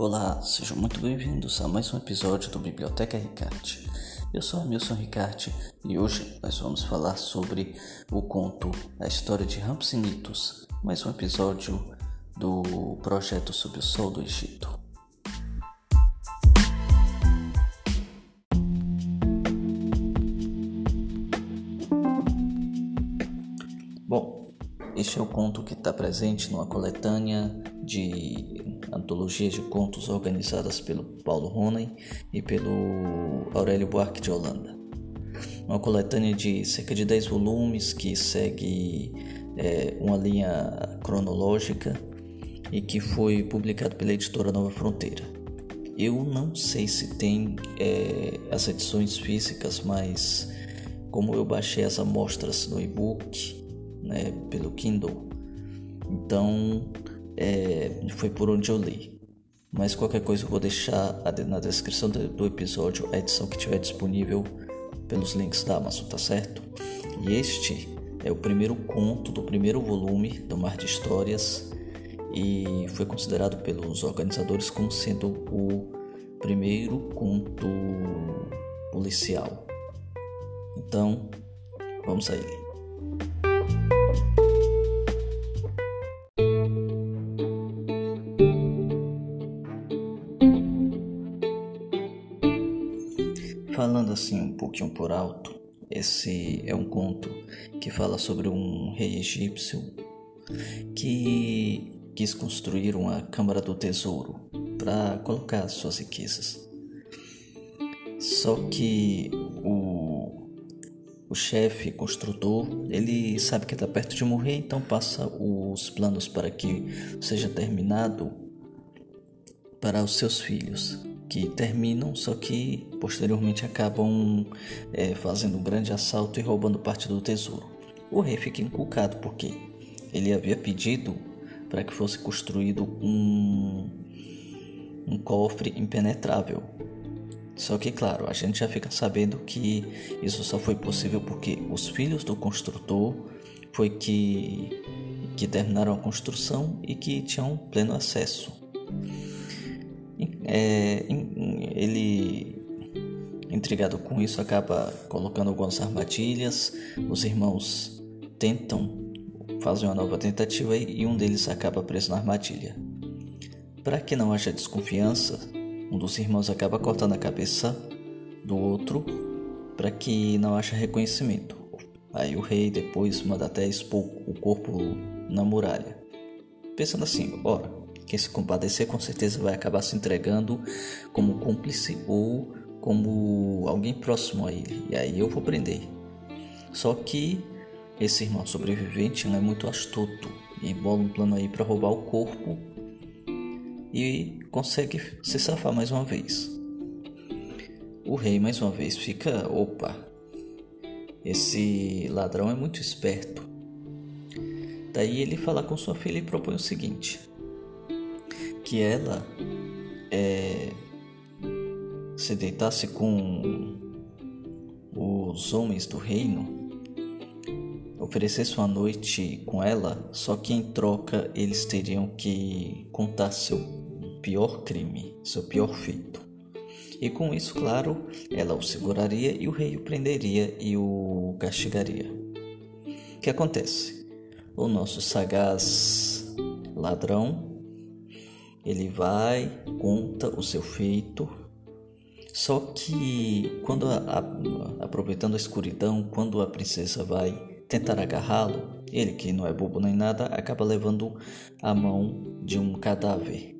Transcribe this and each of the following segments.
Olá, sejam muito bem-vindos a mais um episódio do Biblioteca Ricarte. Eu sou Milson Ricarte e hoje nós vamos falar sobre o conto A História de Rampsinitos, mais um episódio do projeto Sob o Sol do Egito. Este é o conto que está presente numa coletânea de antologias de contos organizadas pelo Paulo Ronen e pelo Aurélio Buarque de Holanda. Uma coletânea de cerca de 10 volumes que segue é, uma linha cronológica e que foi publicado pela editora Nova Fronteira. Eu não sei se tem é, as edições físicas, mas como eu baixei as amostras no e-book né, pelo Kindle, então é, foi por onde eu li. Mas qualquer coisa eu vou deixar na descrição do episódio a edição que estiver disponível pelos links da Amazon, tá certo? E este é o primeiro conto do primeiro volume do Mar de Histórias e foi considerado pelos organizadores como sendo o primeiro conto policial. Então, vamos a ele. Falando assim um pouquinho por alto, esse é um conto que fala sobre um rei egípcio que quis construir uma câmara do tesouro para colocar suas riquezas. Só que o, o chefe construtor ele sabe que está perto de morrer, então passa os planos para que seja terminado para os seus filhos que terminam, só que posteriormente acabam é, fazendo um grande assalto e roubando parte do tesouro. O rei fica inculcado porque ele havia pedido para que fosse construído um, um cofre impenetrável. Só que, claro, a gente já fica sabendo que isso só foi possível porque os filhos do construtor foi que, que terminaram a construção e que tinham pleno acesso. É, ele, intrigado com isso, acaba colocando algumas armadilhas. Os irmãos tentam fazer uma nova tentativa e um deles acaba preso na armadilha. Para que não haja desconfiança, um dos irmãos acaba cortando a cabeça do outro para que não haja reconhecimento. Aí o rei depois manda até expor o corpo na muralha. Pensando assim, ora, quem se compadecer com certeza vai acabar se entregando como cúmplice ou como alguém próximo a ele. E aí eu vou prender. Só que esse irmão sobrevivente não é muito astuto e bola um plano aí para roubar o corpo e consegue se safar mais uma vez. O rei mais uma vez fica, opa, esse ladrão é muito esperto. Daí ele fala com sua filha e propõe o seguinte: que ela é, se deitasse com os homens do reino, oferecesse uma noite com ela, só que em troca eles teriam que contar seu pior crime, seu pior feito. E com isso, claro, ela o seguraria e o rei o prenderia e o castigaria. O que acontece? O nosso sagaz ladrão ele vai, conta o seu feito. Só que quando a, a, aproveitando a escuridão, quando a princesa vai tentar agarrá-lo, ele que não é bobo nem nada, acaba levando a mão de um cadáver,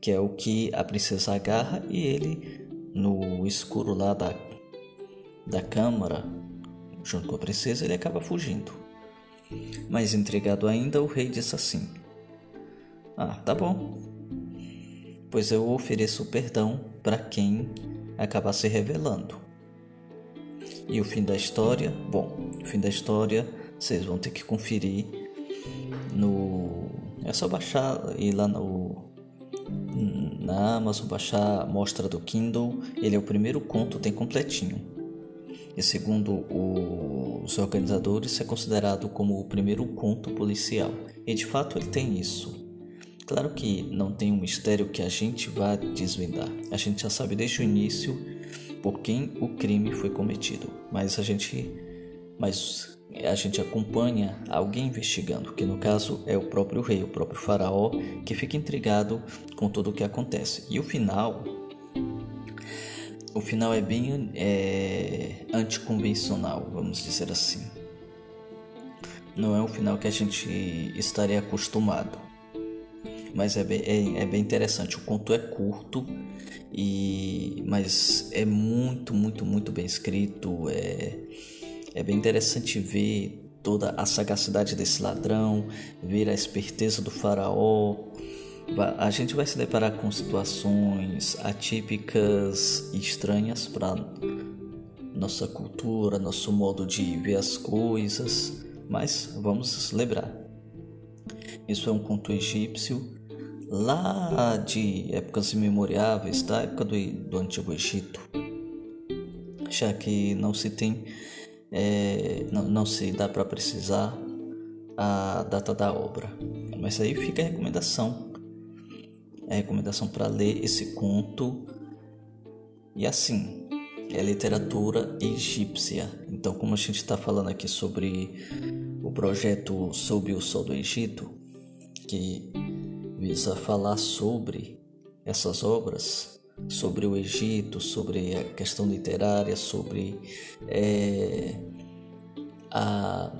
que é o que a princesa agarra e ele no escuro lá da da câmara, junto com a princesa, ele acaba fugindo. Mais intrigado ainda, o rei diz assim: Ah, tá bom, pois eu ofereço perdão para quem acabar se revelando. E o fim da história, bom, o fim da história vocês vão ter que conferir no. É só baixar ir lá no. Na Amazon, baixar a mostra do Kindle. Ele é o primeiro conto, tem completinho. E segundo os organizadores, é considerado como o primeiro conto policial. E de fato ele tem isso. Claro que não tem um mistério que a gente vá desvendar. A gente já sabe desde o início por quem o crime foi cometido, mas a gente mas a gente acompanha alguém investigando, que no caso é o próprio rei, o próprio faraó, que fica intrigado com tudo o que acontece. E o final, o final é bem é, anticonvencional, vamos dizer assim. Não é um final que a gente estaria acostumado, mas é bem, é, é bem interessante. O conto é curto e mas é muito, muito, muito bem escrito. É é bem interessante ver toda a sagacidade desse ladrão, ver a esperteza do faraó. A gente vai se deparar com situações atípicas e estranhas para nossa cultura, nosso modo de ver as coisas, mas vamos lembrar. Isso é um conto egípcio lá de épocas imemoriáveis, da época do, do Antigo Egito, já que não se tem é, não, não se dá para precisar a data da obra. Mas aí fica a recomendação. É a recomendação para ler esse conto. E assim, é literatura egípcia. Então, como a gente está falando aqui sobre o projeto Sob o Sol do Egito, que visa falar sobre essas obras, sobre o Egito, sobre a questão literária, sobre é, a,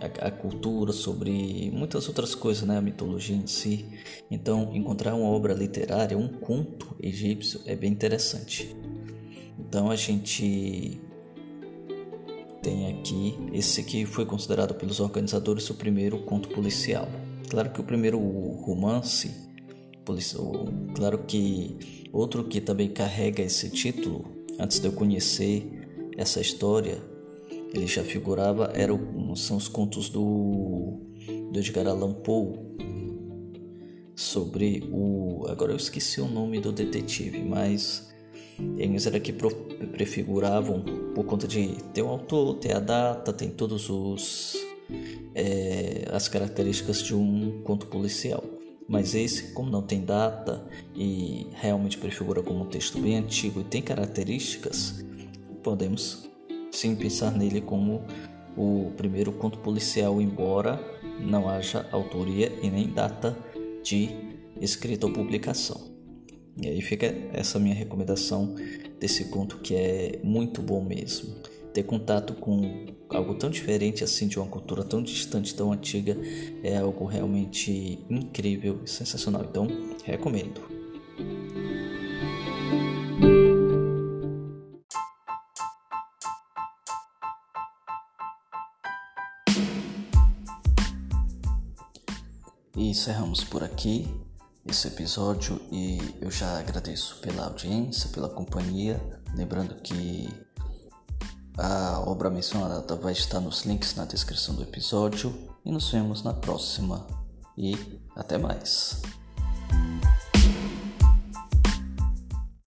a, a, cultura, sobre muitas outras coisas, né? a mitologia em si. Então, encontrar uma obra literária, um conto egípcio, é bem interessante. Então, a gente tem aqui esse que foi considerado pelos organizadores o primeiro conto policial. Claro que o primeiro romance claro que Outro que também carrega esse título, antes de eu conhecer essa história, ele já figurava, era, são os contos do, do Edgar Allan Poe sobre o. Agora eu esqueci o nome do detetive, mas eles era que prefiguravam por conta de ter o autor, ter a data, tem todos os é, as características de um conto policial. Mas esse, como não tem data e realmente prefigura como um texto bem antigo e tem características, podemos sim pensar nele como o primeiro conto policial, embora não haja autoria e nem data de escrita ou publicação. E aí fica essa minha recomendação desse conto que é muito bom mesmo ter contato com algo tão diferente assim de uma cultura tão distante, tão antiga, é algo realmente incrível e sensacional. Então, recomendo. E encerramos por aqui esse episódio e eu já agradeço pela audiência, pela companhia. Lembrando que a obra mencionada vai estar nos links na descrição do episódio e nos vemos na próxima. E até mais.